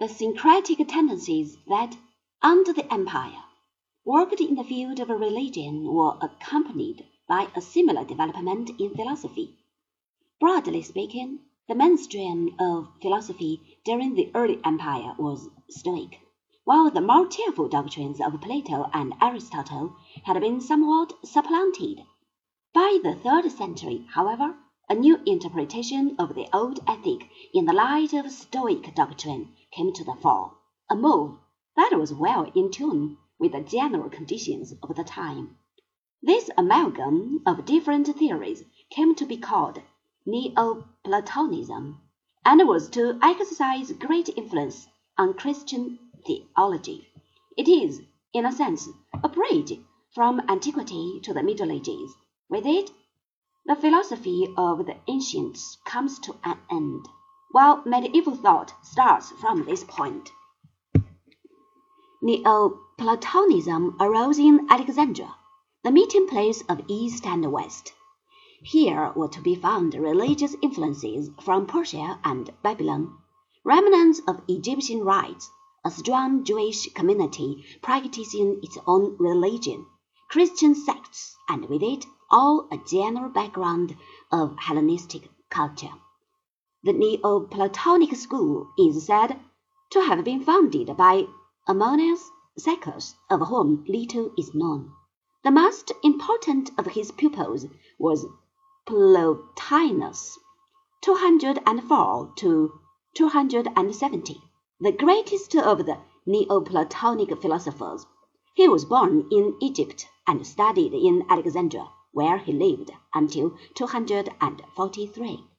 The syncretic tendencies that, under the Empire, worked in the field of religion were accompanied by a similar development in philosophy. Broadly speaking, the mainstream of philosophy during the early Empire was Stoic, while the more cheerful doctrines of Plato and Aristotle had been somewhat supplanted. By the third century, however, a new interpretation of the old ethic in the light of Stoic doctrine came to the fore, a move that was well in tune with the general conditions of the time. This amalgam of different theories came to be called Neoplatonism, and was to exercise great influence on Christian theology. It is, in a sense, a bridge from antiquity to the Middle Ages. With it, the philosophy of the ancients comes to an end, while medieval thought starts from this point. Neoplatonism arose in Alexandria, the meeting place of East and West. Here were to be found religious influences from Persia and Babylon, remnants of Egyptian rites, a strong Jewish community practicing its own religion, Christian sects, and with it all a general background of Hellenistic culture. The Neoplatonic school is said to have been founded by Ammonius Saccas, of whom little is known. The most important of his pupils was Plotinus, 204 to 270, the greatest of the Neoplatonic philosophers. He was born in Egypt and studied in Alexandria, where he lived until 243.